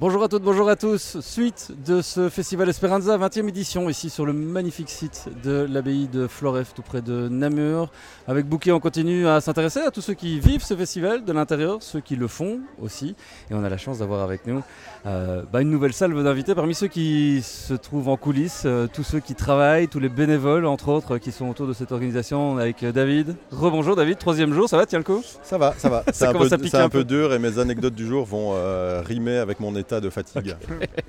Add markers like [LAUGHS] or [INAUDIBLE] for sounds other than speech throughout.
Bonjour à toutes, bonjour à tous. Suite de ce festival Esperanza, 20e édition, ici sur le magnifique site de l'abbaye de Floref, tout près de Namur. Avec Bouquet, on continue à s'intéresser à tous ceux qui vivent ce festival de l'intérieur, ceux qui le font aussi. Et on a la chance d'avoir avec nous euh, bah, une nouvelle salve d'invités parmi ceux qui se trouvent en coulisses, euh, tous ceux qui travaillent, tous les bénévoles, entre autres, qui sont autour de cette organisation. avec euh, David. Rebonjour David, troisième jour, ça va, tiens le coup? Ça va, ça va. [LAUGHS] C'est un, peu, un, peu dur et mes anecdotes du jour vont rimer avec mon état de fatigue.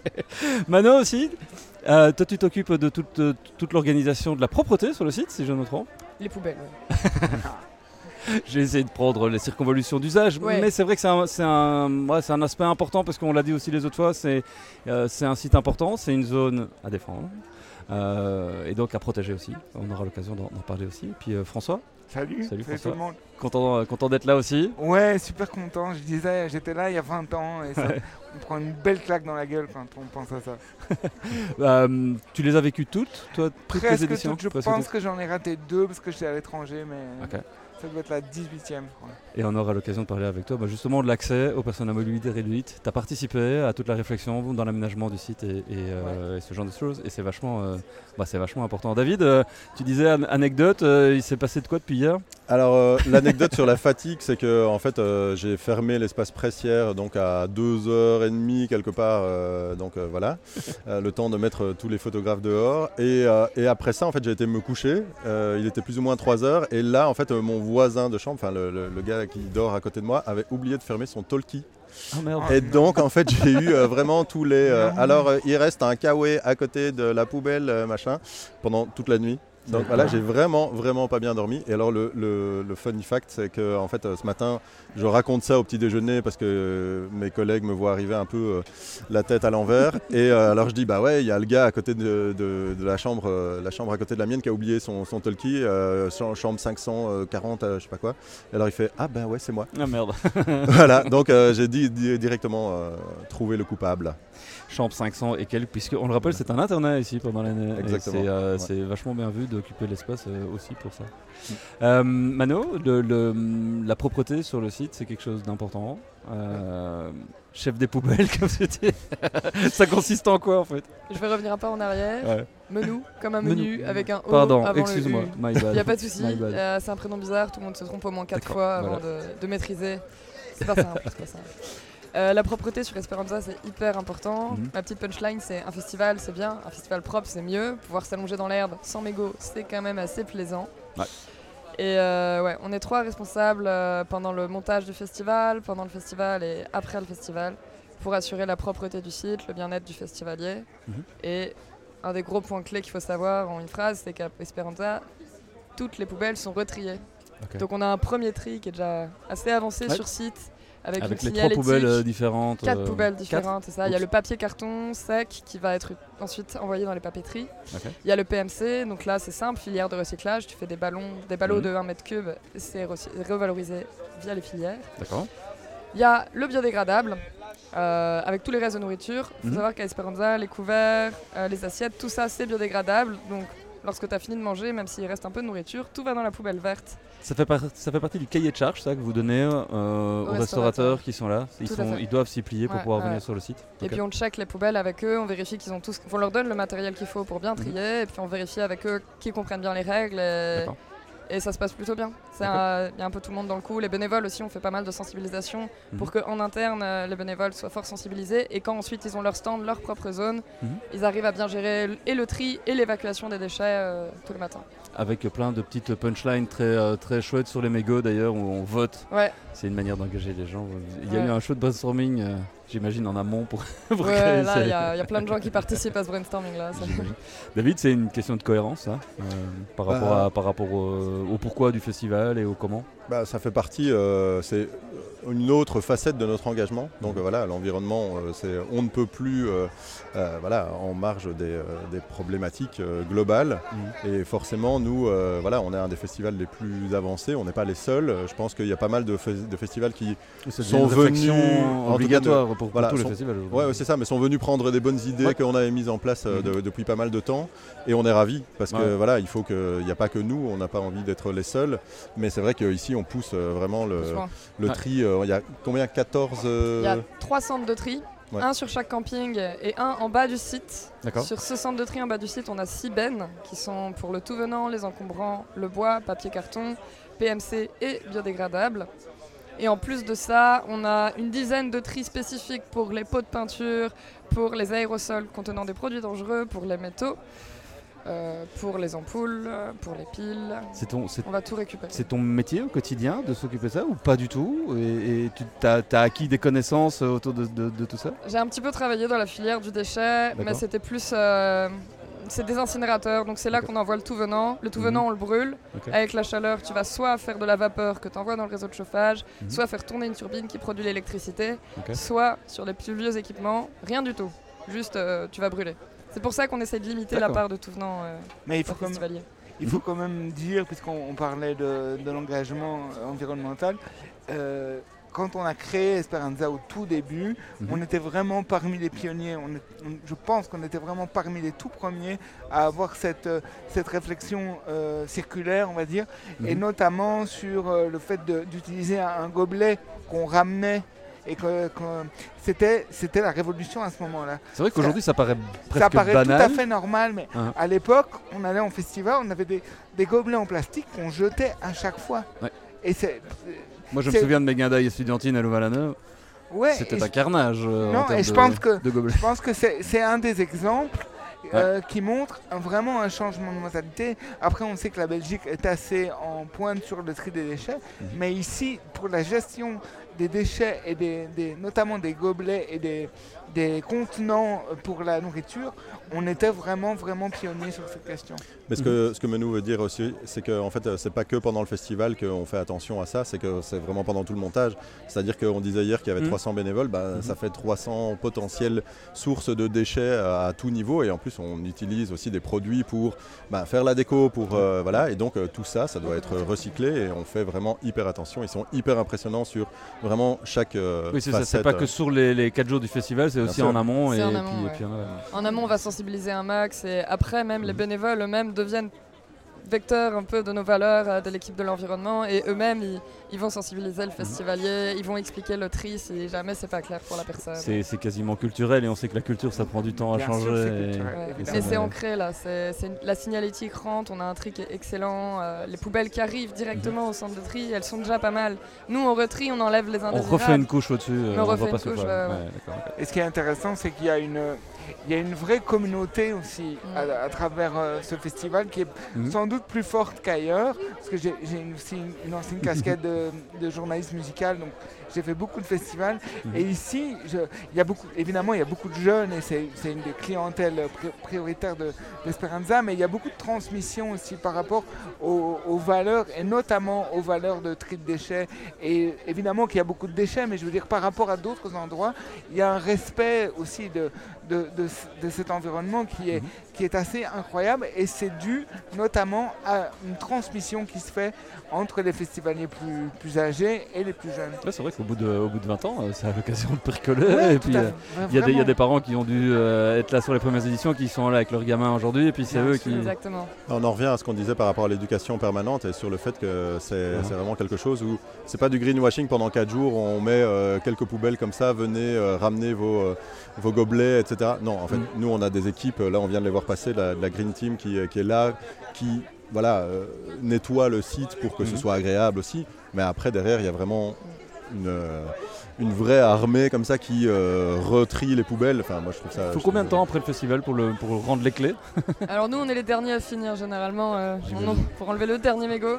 [LAUGHS] Mano aussi, euh, toi tu t'occupes de toute, toute l'organisation de la propreté sur le site, si je ne me trompe Les poubelles, [LAUGHS] J'ai essayé de prendre les circonvolutions d'usage, mais c'est vrai que c'est un, un, aspect important parce qu'on l'a dit aussi les autres fois, c'est euh, un site important, c'est une zone à défendre. Euh, et donc à protéger aussi. On aura l'occasion d'en parler aussi. Et puis François? Salut, salut, tout le monde. Content, content d'être là aussi Ouais, super content. Je disais, j'étais là il y a 20 ans et ça, [LAUGHS] on prend une belle claque dans la gueule quand on pense à ça. Euh, [LAUGHS] tu les as vécues toutes, toi, toutes Presque éditions toutes. Je pense que j'en ai raté deux parce que j'étais à l'étranger, mais ça doit être la 18e. Et on aura l'occasion de parler avec toi bah, justement de l'accès aux personnes à mobilité réduite. Tu as participé à toute la réflexion dans l'aménagement du site et, euh, ce genre de choses. Et c'est vachement, euh, bah, vachement important. David, euh, tu disais anecdote, il s'est passé de quoi depuis hier? Alors l'anecdote sur la fatigue, c'est que en fait j'ai fermé l'espace pressière donc à 2h30 quelque part. donc voilà, le temps de mettre tous les photographes dehors. Et, et après ça, en fait, j'ai été me coucher. il était plus ou moins 3h. Et là, en fait, mon voisin de chambre, enfin le, le, gars qui dort à côté de moi, avait oublié de fermer son talkie. Oh, et donc en fait j'ai eu euh, vraiment tous les... Euh, alors euh, il reste un kawaii à côté de la poubelle machin pendant toute la nuit. Donc voilà, j'ai vraiment, vraiment pas bien dormi. Et alors, le, le, funny fact, c'est que en fait, ce matin, je raconte ça au petit déjeuner parce que mes collègues me voient arriver un peu euh, la tête à l'envers. [LAUGHS] Et euh, alors, je dis, bah ouais, il y a le gars à côté de, de, la chambre, euh, la chambre à côté de la mienne qui a oublié son, son talkie, chambre 540, je sais pas quoi. Et alors, il fait, ah ben ouais, c'est moi. Ah merde. [LAUGHS] [LAUGHS] voilà, donc j'ai dit directement trouver le coupable chambre 500 et quelques, puisqu'on le rappelle, c'est un internat ici pendant l'année. Exactement. Euh, c'est vachement bien vu d'occuper l'espace euh, aussi pour ça. Mm. Euh, Mano, le, la propreté sur le site, c'est quelque chose d'important. chef des poubelles, [LAUGHS] comme dis. ça consiste en quoi en fait? Je vais revenir un peu en arrière. Menu, comme un menu, avec un O. Pardon, excuse-moi. Il n'y [LAUGHS] a pas de souci. c'est un prénom bizarre, tout le monde se trompe au moins 4 fois avant de, de, maîtriser. C'est pas simple. pas simple. Euh, la propreté sur Esperanza, c'est hyper important. Mhm. Ma petite punchline, c'est un festival, c'est bien. Un festival propre, c'est mieux. Pouvoir s'allonger dans l'herbe sans mégots, c'est quand même assez plaisant. Et euh, ouais, on est trois responsables euh, pendant le montage du festival, pendant le festival et après le festival pour assurer la propreté du site, le bien-être du festivalier. Mhm. Et un des gros points clés qu'il faut savoir en une phrase, c'est qu'à Esperanza, toutes les poubelles sont retriées. Donc on a un premier tri qui est déjà assez avancé sur site avec, les trois poubelles euh, différentes. Quatre euh, poubelles différentes, c'est ça. Il y a le papier carton sec qui va être ensuite envoyé dans les papeteries. Il y a le PMC, donc là c'est simple, filière de recyclage. Tu fais des ballons, des ballots mhm. de 1 mètre cube, c'est revalorisé via les filières. D'accord. Il y a le biodégradable. Euh, avec tous les restes de nourriture. Il faut mhm. savoir qu'à Esperanza, les couverts, les assiettes, tout ça c'est biodégradable. Donc lorsque tu as fini de manger, même s'il reste un peu de nourriture, tout va dans la poubelle verte. Ça fait, ça fait partie du cahier de charge ça, que vous donnez euh, aux, restaurateurs qui sont là ils, sont, ils doivent s'y plier pour pouvoir venir sur le site Et puis on check les poubelles avec eux, on vérifie qu'ils ont tous. On leur donne le matériel qu'il faut pour bien mhm. trier, et puis on vérifie avec eux qu'ils comprennent bien les règles. Et et ça se passe plutôt bien. Il y a un peu tout le monde dans le coup. Les bénévoles aussi, on fait pas mal de sensibilisation mhm. pour qu'en interne, euh, les bénévoles soient fort sensibilisés et quand ensuite ils ont leur stand, leur propre zone, mhm. ils arrivent à bien gérer et le tri et l'évacuation des déchets euh, tout le matin. Avec plein de petites punchlines très, euh, très chouettes sur les mégots d'ailleurs où on vote. Ouais. C'est une manière d'engager les gens. Il y a eu un show de brainstorming j'imagine, en amont pour, [LAUGHS] pour ouais, là, il y, a plein de gens qui participent à ce brainstorming-là. David, c'est une question de cohérence, hein, euh, par rapport, bah, à, par rapport au, pourquoi du festival et au comment? Bah, Ça fait partie, euh, c'est une autre facette de notre engagement. Donc euh, voilà, l'environnement, c'est on ne peut plus voilà, en marge des, des problématiques globales. Mm. Et forcément, nous, voilà, on est un des festivals les plus avancés, on n'est pas les seuls. Je pense qu'il y a pas mal de, de festivals qui sont venus... obligatoire pour, voilà, tous les festivals. Ouais, c'est ça, mais sont venus prendre des bonnes idées qu'on avait mises en place euh, mhm. depuis pas mal de temps. Et on est ravis parce que voilà, il faut que, il n'y a pas que nous, on n'a pas envie d'être les seuls. Mais c'est vrai qu'ici, on pousse euh, vraiment le, le tri. Euh, il y a combien 14 Il y a 3 centres de tri Un sur chaque camping et un en bas du site. Sur ce centre de tri en bas du site, on a six bennes qui sont pour le tout venant, les encombrants, le bois, papier carton, PMC et biodégradable. Et en plus de ça, on a une dizaine de tris spécifiques pour les pots de peinture, pour les aérosols contenant des produits dangereux, pour les métaux. Euh, pour les ampoules, pour les piles. Ton, on va tout récupérer. C'est ton métier au quotidien de s'occuper de ça ou pas du tout Et, tu as, acquis des connaissances autour de, tout ça J'ai un petit peu travaillé dans la filière du déchet, mais c'était plus... Euh, c'est des incinérateurs, donc c'est là qu'on envoie le tout venant. Le tout venant, mhm. on le brûle. Avec la chaleur, tu vas soit faire de la vapeur que tu envoies dans le réseau de chauffage, mhm. soit faire tourner une turbine qui produit l'électricité, soit sur les plus vieux équipements, rien du tout. Juste, euh, tu vas brûler. C'est pour ça qu'on essaie de limiter la part de tout venant euh, Mais il faut, quand même, il faut quand même dire, puisqu'on parlait de, l'engagement environnemental, euh, quand on a créé Esperanza au tout début, mhm. on était vraiment parmi les pionniers. je pense qu'on était vraiment parmi les tout premiers à avoir cette, euh, cette réflexion euh, circulaire, on va dire, et mhm. notamment sur le fait d'utiliser un, un, gobelet qu'on ramenait et que, c'était c'était la révolution à ce moment-là. C'est vrai qu'aujourd'hui ça paraît presque Ça paraît tout à fait normal, mais ah. à l'époque, on allait en festival, on avait des, des gobelets en plastique qu'on jetait à chaque fois. Et c'est moi je me souviens de mes guindailles estudiantines à Louvain-la-Neuve. Ouais, C'était un carnage. Euh, non, et je pense que je pense que c'est un des exemples. Euh, qui montre vraiment un changement de mentalité. Après, on sait que la Belgique est assez en pointe sur le tri des déchets, mhm. mais ici, pour la gestion des déchets et des, notamment des gobelets et des, des contenants pour la nourriture, on était vraiment, vraiment pionniers sur cette question. Mais ce que, ce que Menou veut dire aussi, c'est qu'en en fait, c'est pas que pendant le festival qu'on fait attention à ça, c'est que c'est vraiment pendant tout le montage. C'est-à-dire qu'on disait hier qu'il y avait 300 mmh. bénévoles, bah, mmh. ça fait 300 potentielles sources de déchets à, tout niveau. Et en plus, on utilise aussi des produits pour bah, faire la déco, pour, euh, voilà. Et donc, euh, tout ça, ça doit être recyclé et on fait vraiment hyper attention. Ils sont hyper impressionnants sur vraiment chaque. Euh, oui, c'est ça, c'est pas que sur les, les 4 jours du festival, c'est aussi en amont. Et, en amont, on va sensibiliser un max et après, même les mhm. bénévoles eux-mêmes deviennent vecteurs un peu de nos valeurs euh, de l'équipe de l'environnement et eux-mêmes ils, vont sensibiliser le mhm. festivalier, ils vont expliquer le tri si jamais c'est pas clair pour la personne. C'est quasiment culturel et on sait que la culture ça prend du temps à changer. Mais c'est ancré là, c'est la signalétique rentre, on a un tri qui est excellent, euh, les poubelles qui arrivent directement mhm. au centre de tri, elles sont déjà pas mal. Nous on retrie, on enlève les indésirables. On refait une couche au-dessus. Euh, on, refait une couche. et ce qui est intéressant c'est qu'il y a une il y a une vraie communauté aussi à, travers euh, ce festival qui est mhm. sans doute plus forte qu'ailleurs, parce que j'ai aussi une, ancienne casquette de, de journaliste musical, donc j'ai fait beaucoup de festivals. Mhm. Et ici, il y a beaucoup, évidemment, il y a beaucoup de jeunes et c'est une des clientèles prioritaires d'Esperanza, mais il y a beaucoup de transmission aussi par rapport aux, valeurs et notamment aux valeurs de tri de déchets. Et évidemment qu'il y a beaucoup de déchets, mais je veux dire, par rapport à d'autres endroits, il y a un respect aussi de, de, de, cet environnement qui est, mhm. qui est assez incroyable et c'est dû notamment à une transmission qui se fait entre les festivaliers plus, plus âgés et les plus jeunes. c'est vrai qu'au bout, de, au bout de 20 ans, euh, ça a l'occasion de bricoler. et puis euh, il y, y, a des parents qui ont dû euh, être là sur les premières éditions, qui sont là avec leurs gamins aujourd'hui, et puis c'est eux qui. Exactement. On en revient à ce qu'on disait par rapport à l'éducation permanente et sur le fait que c'est vraiment quelque chose où c'est pas du greenwashing pendant 4 jours, on met quelques poubelles comme ça, venez ramener vos, vos gobelets, etc. Non, en fait, mm. nous on a des équipes, là on vient de les voir passer, la, la Green Team qui, qui est là, qui voilà, euh, nettoie le site pour que ce mhm. soit agréable aussi. Mais après, derrière, il y a vraiment une, euh, une vraie armée comme ça qui euh, retrie les poubelles. Enfin, moi, je trouve ça. Il faut combien de temps après le festival pour, le, pour rendre les clés? Alors, nous, on est les derniers à finir généralement pour enlever le dernier mégot.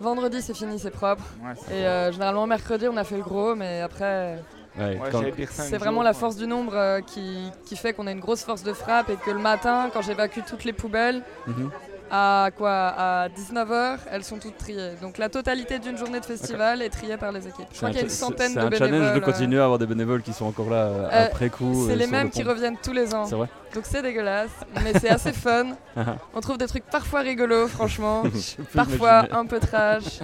vendredi, c'est fini, c'est propre. Et généralement, mercredi, on a fait le gros, mais après c'est vraiment la force du nombre euh, qui, qui, fait qu'on a une grosse force de frappe et que le matin, quand j'évacue toutes les poubelles, mhm à quoi? À 19h, elles sont toutes triées. Donc la totalité d'une journée de festival est triée par les équipes. Je crois qu'il y a une centaine de bénévoles. C'est un challenge de continuer à avoir des bénévoles qui sont encore là euh, euh, après coup. C'est les mêmes qui reviennent tous les ans. Vrai Donc c'est dégueulasse, mais c'est assez [LAUGHS] fun. [LAUGHS] On trouve des trucs parfois rigolos, franchement. [LAUGHS] parfois un peu trash.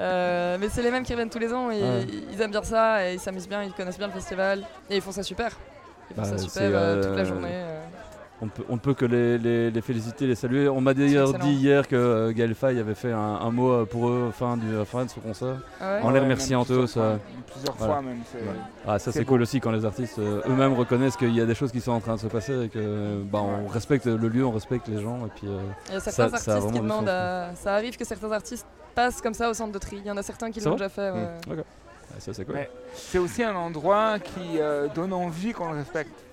Euh, mais c'est les mêmes qui reviennent tous les ans et ils aiment bien ça et ils s'amusent bien, ils connaissent bien le festival et ils font ça super. Ils font bah, ça super toute la journée. On, ne peut que les, féliciter, les saluer. On m'a d'ailleurs dit hier que euh, Gaël Faye avait fait un, mot euh, pour eux fin, du, fin de ce concert. Ah en les remerciant eux. Ça, plusieurs fois même. Ah, ça c'est cool aussi quand les artistes eux-mêmes reconnaissent qu'il y a des choses qui sont en train de se passer et que bah, on respecte le lieu, on respecte les gens. Et puis, il y a certains artistes qui demandent Ça arrive que certains artistes passent comme ça au centre de tri. Il y en a certains qui l'ont déjà fait. Mmh. c'est aussi un endroit qui donne envie qu'on le respecte.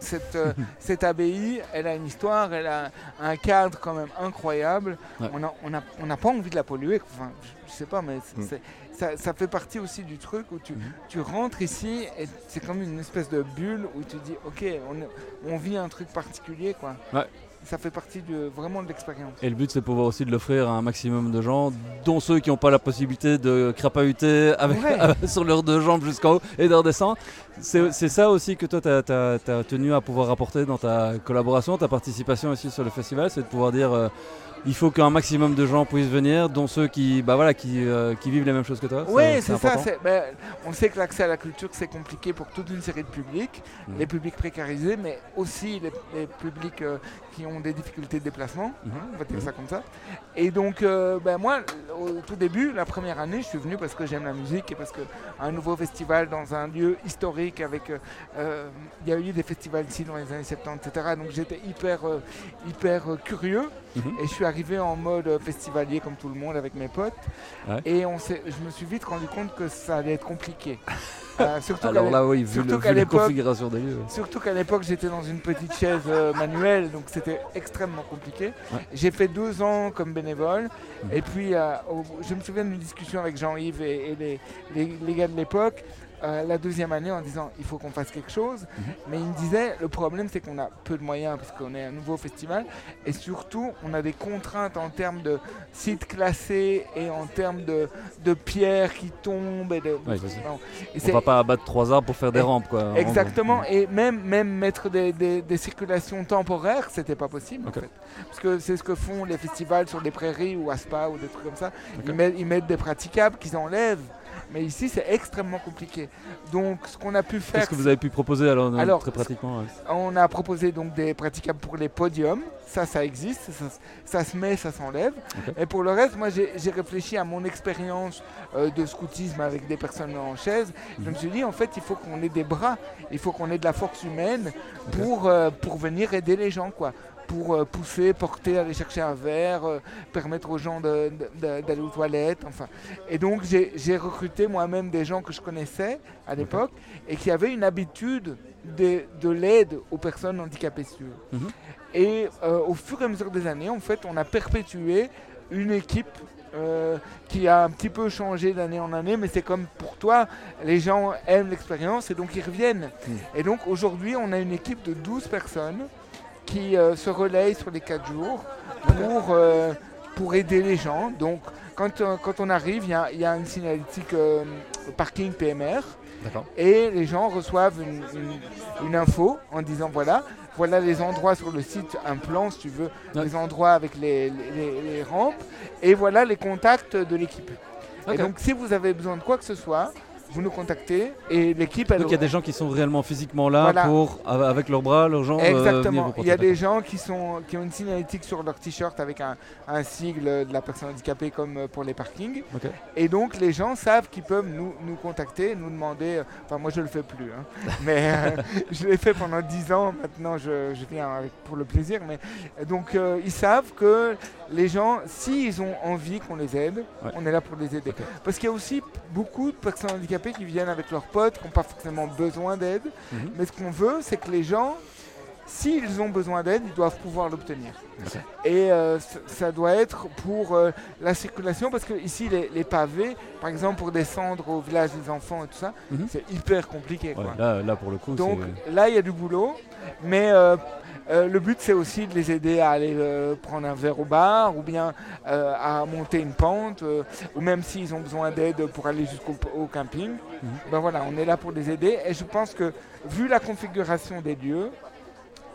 Cette, euh, [LAUGHS] cette, abbaye, elle a une histoire, elle a un cadre quand même incroyable. On n'a on a, pas envie de la polluer. Enfin, je sais pas, mais mm. ça, ça, fait partie aussi du truc où tu, mm-hmm. tu rentres ici et c'est comme une espèce de bulle où tu dis, ok, on, on vit un truc particulier, quoi ça fait partie de, vraiment de l'expérience. Et le but, c'est pouvoir aussi de l'offrir à un maximum de gens, dont ceux qui n'ont pas la possibilité de crapahuter avec, [LAUGHS] sur leurs deux jambes jusqu'en haut et de redescendre. C'est ça aussi que toi, tu as, tenu à pouvoir apporter dans ta collaboration, ta participation aussi sur le festival, c'est de pouvoir dire... Euh, il faut qu'un maximum de gens puissent venir, dont ceux qui, bah voilà, qui, euh, qui vivent les mêmes choses que toi. Oui, c'est ça. Ben, on sait que l'accès à la culture, c'est compliqué pour toute une série de publics, mmh. les publics précarisés, mais aussi les, publics euh, qui ont des difficultés de déplacement, mmh. hein, on va dire ça comme ça. Et donc, euh, ben, moi, au tout début, la première année, je suis venu parce que j'aime la musique et parce qu'un nouveau festival dans un lieu historique avec... Il y a eu des festivals ici dans les années 70, etc. Donc j'étais hyper, hyper curieux. Mmh. Et je suis arrivé en mode festivalier comme tout le monde avec mes potes. Et on je me suis vite rendu compte que ça allait être compliqué. [LAUGHS] Euh, surtout Alors là, oui, vu, la configuration des lieux. Surtout qu'à l'époque, j'étais dans une petite chaise euh, manuelle, donc c'était extrêmement compliqué. J'ai fait deux ans comme bénévole. Mhm. Et puis, euh, je me souviens d'une discussion avec Jean-Yves et, les, les, gars de l'époque. Euh, la deuxième année en disant il faut qu'on fasse quelque chose. Mhm. Mais il me disait le problème c'est qu'on a peu de moyens parce qu'on est un nouveau festival et surtout on a des contraintes en termes de sites classés et en termes de, de pierres qui tombent. Et de, on va pas abattre trois arbres pour faire des rampes quoi. Exactement et même, même mettre des, des, circulations temporaires c'était pas possible en fait. Parce que c'est ce que font les festivals sur des prairies ou à Spa ou des trucs comme ça. Ils, mettent, ils mettent des praticables qu'ils enlèvent mais ici, c'est extrêmement compliqué. Donc, ce qu'on a pu faire. Qu'est-ce que vous avez pu proposer alors, alors très pratiquement On a proposé donc des praticables pour les podiums. Ça, ça existe. Ça, se met, ça s'enlève. Et pour le reste, moi, j'ai réfléchi à mon expérience euh, de scoutisme avec des personnes en chaise. Je me mhm. suis dit, en fait, il faut qu'on ait des bras. Il faut qu'on ait de la force humaine pour, euh, pour venir aider les gens, quoi pour euh, pousser, porter, aller chercher un verre, euh, permettre aux gens d'aller aux toilettes. Enfin. Et donc j'ai recruté moi-même des gens que je connaissais à l'époque et qui avaient une habitude de, de l'aide aux personnes handicapées mhm. Et euh, au fur et à mesure des années, en fait, on a perpétué une équipe qui a un petit peu changé d'année en année, mais c'est comme pour toi, les gens aiment l'expérience et donc ils reviennent. Mhm. Et donc aujourd'hui, on a une équipe de 12 personnes qui euh, se relaye sur les 4 jours pour, euh, pour aider les gens. Donc quand, euh, quand on arrive, il y, a une signalétique parking PMR. Et les gens reçoivent une, info en disant voilà, voilà les endroits sur le site, un plan si tu veux, les endroits avec les, les, rampes, et voilà les contacts de l'équipe. Et donc si vous avez besoin de quoi que ce soit, vous nous contactez et l'équipe. Donc il y a des gens qui sont réellement physiquement là pour, avec leurs bras, leurs jambes. Euh, Exactement. il y a des gens qui, sont, qui ont une signalétique sur leur t-shirt avec un, un, sigle de la personne handicapée comme euh, pour les parkings. Et donc les gens savent qu'ils peuvent nous, nous, contacter, nous demander. Euh, enfin, moi je le fais plus, hein. [LAUGHS] mais je l'ai fait pendant 10 ans. Maintenant je, je viens avec, pour le plaisir. Mais donc ils savent que les gens, s'ils ont envie qu'on les aide, on est là pour les aider. Parce qu'il y a aussi beaucoup de personnes handicapées qui viennent avec leurs potes, qui n'ont pas forcément besoin d'aide. Mhm. Mais ce qu'on veut, c'est que les gens, s'ils ont besoin d'aide, ils doivent pouvoir l'obtenir. Et euh, ça doit être pour euh, la circulation, parce que ici, les, pavés, par exemple, pour descendre au village des enfants et tout ça, mhm. c'est hyper compliqué. là, pour le coup, Donc là, il y a du boulot. Mais euh, le but, c'est aussi de les aider à aller prendre un verre au bar ou bien à monter une pente, ou même s'ils ont besoin d'aide pour aller jusqu'au camping. Mhm. Ben voilà, on est là pour les aider. Et je pense que, vu la configuration des lieux,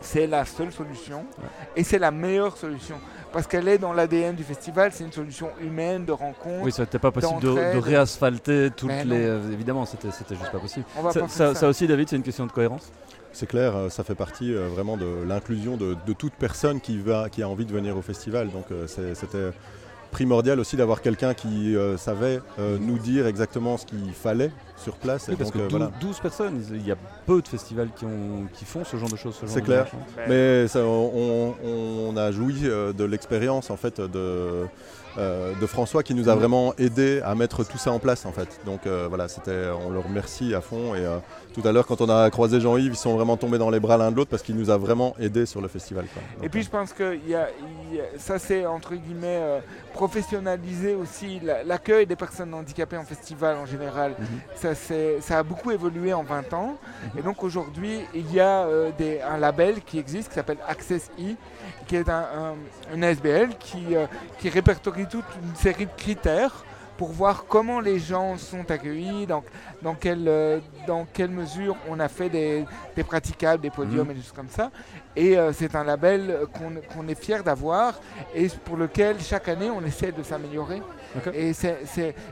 c'est la seule solution et c'est la meilleure solution parce qu'elle est dans l'ADN du festival. C'est une solution humaine de rencontre. Oui, ça n'était pas possible de, réasphalter toutes les. Euh, évidemment, c'était juste pas possible. Ça, aussi, David, c'est une question de cohérence? C'est clair, euh, ça fait partie euh, vraiment de l'inclusion de, toute personne qui, va, qui a envie de venir au festival. Donc c'était primordial aussi d'avoir quelqu'un qui savait nous dire exactement ce qu'il fallait sur place. parce que 12, personnes, il y a peu de festivals qui, ont, qui font ce genre de choses. C'est clair, mais on, a joui de l'expérience en fait de euh, de François qui nous a vraiment aidé à mettre tout ça en place en fait. Donc euh, voilà, c'était, on le remercie à fond. Et euh, tout à l'heure, quand on a croisé Jean-Yves, ils sont vraiment tombés dans les bras l'un de l'autre parce qu'il nous a vraiment aidé sur le festival. et puis je pense que y a, ça c'est entre guillemets professionnaliser aussi l'accueil des personnes handicapées en festival en général. Mhm. Ça, a beaucoup évolué en 20 ans. Et donc aujourd'hui, il y a des, un label qui existe qui s'appelle Access E, qui est un, un, SBL qui, qui répertorie toute une série de critères pour voir comment les gens sont accueillis, dans, dans, quelle, euh, dans quelle mesure on a fait des, des praticables, des podiums mhm. et des choses comme ça. Et euh, c'est un label qu'on est fier d'avoir et pour lequel chaque année on essaie de s'améliorer. Et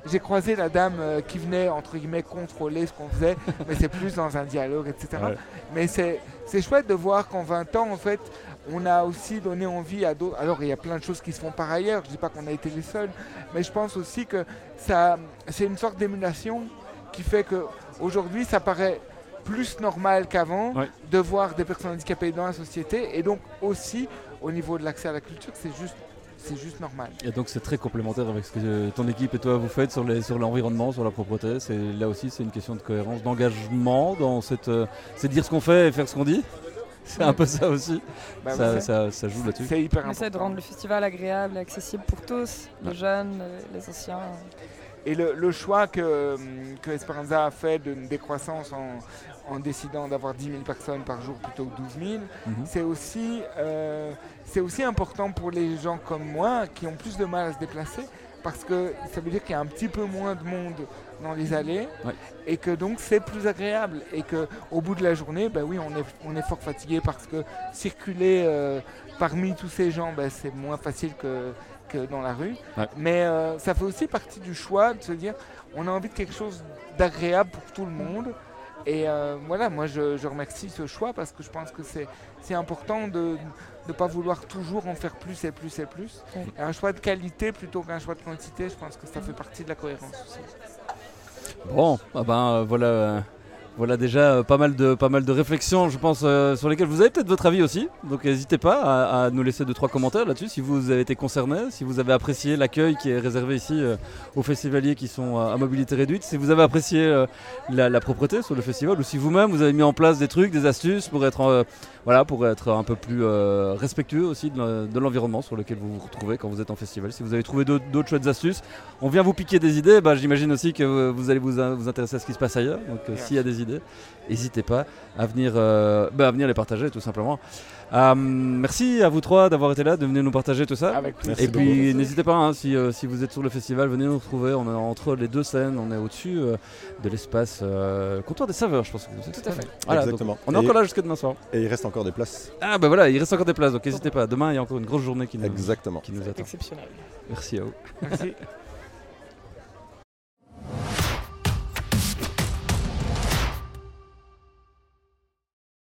j'ai croisé la dame euh, qui venait entre guillemets contrôler ce qu'on faisait, mais c'est plus dans un dialogue, etc. Mais c'est chouette de voir qu'en 20 ans, en fait, on a aussi donné envie à d'autres. Alors, il y a plein de choses qui se font par ailleurs. Je ne dis pas qu'on a été les seuls, mais je pense aussi que ça, c'est une sorte d'émulation qui fait que aujourd'hui, ça paraît plus normal qu'avant de voir des personnes handicapées dans la société, et donc aussi au niveau de l'accès à la culture, c'est juste c'est juste normal. Et donc c'est très complémentaire avec ce que ton équipe et toi vous faites sur, les, sur l'environnement, sur la propreté. C'est, là aussi c'est une question de cohérence, d'engagement dans cette... Euh, c'est dire ce qu'on fait et faire ce qu'on dit? C'est un peu ça aussi. Bah, ça, ça, joue là-dessus. C'est hyper On essaie de rendre le festival agréable et accessible pour tous, les jeunes, les anciens. Et le, choix que, que, Esperanza a fait d'une décroissance en, en décidant d'avoir 10 000 personnes par jour plutôt que 12 000, mhm. c'est aussi, euh, aussi important pour les gens comme moi qui ont plus de mal à se déplacer parce que ça veut dire qu'il y a un petit peu moins de monde dans les allées et que donc c'est plus agréable et que au bout de la journée ben oui on est, on est fort fatigué parce que circuler euh, parmi tous ces gens ben, c'est moins facile que, que dans la rue. Mais euh, ça fait aussi partie du choix de se dire on a envie de quelque chose d'agréable pour tout le monde. Et euh, voilà, moi je, remercie ce choix parce que je pense que c'est important de ne pas vouloir toujours en faire plus et plus et plus. un choix de qualité plutôt qu'un choix de quantité, je pense que ça fait partie de la cohérence aussi. Bon, ah ben euh, voilà. Euh, voilà déjà euh, pas mal de, réflexions, je pense, sur lesquelles vous avez peut-être votre avis aussi. Donc n'hésitez pas à, nous laisser deux trois commentaires là-dessus si vous avez été concerné, si vous avez apprécié l'accueil qui est réservé ici aux festivaliers qui sont à mobilité réduite, si vous avez apprécié la, propreté sur le festival ou si vous-même vous avez mis en place des trucs, des astuces pour être voilà, pour être un peu plus euh, respectueux aussi de l'environnement sur lequel vous vous retrouvez quand vous êtes en festival. Si vous avez trouvé d'autres chouettes astuces, on vient vous piquer des idées. Bah, J'imagine aussi que vous allez vous, vous, intéresser à ce qui se passe ailleurs. Donc euh, s'il y a des idées, n'hésitez pas à venir, euh, bah, à venir les partager tout simplement. Euh, merci à vous trois d'avoir été là, de venir nous partager tout ça. Et puis n'hésitez pas, hein, si, si, vous êtes sur le festival, venez nous retrouver. On est entre les deux scènes, on est au-dessus de l'espace comptoir des saveurs, je pense. Que tout à fait. Exactement. on est encore là jusqu'à demain soir. Et il reste encore des places. Ah bah voilà, il reste encore des places, donc n'hésitez pas. Demain, il y a encore une grosse journée qui nous, Exactement. Qui nous attend. Exceptionnel. Merci à vous. Merci. [LAUGHS]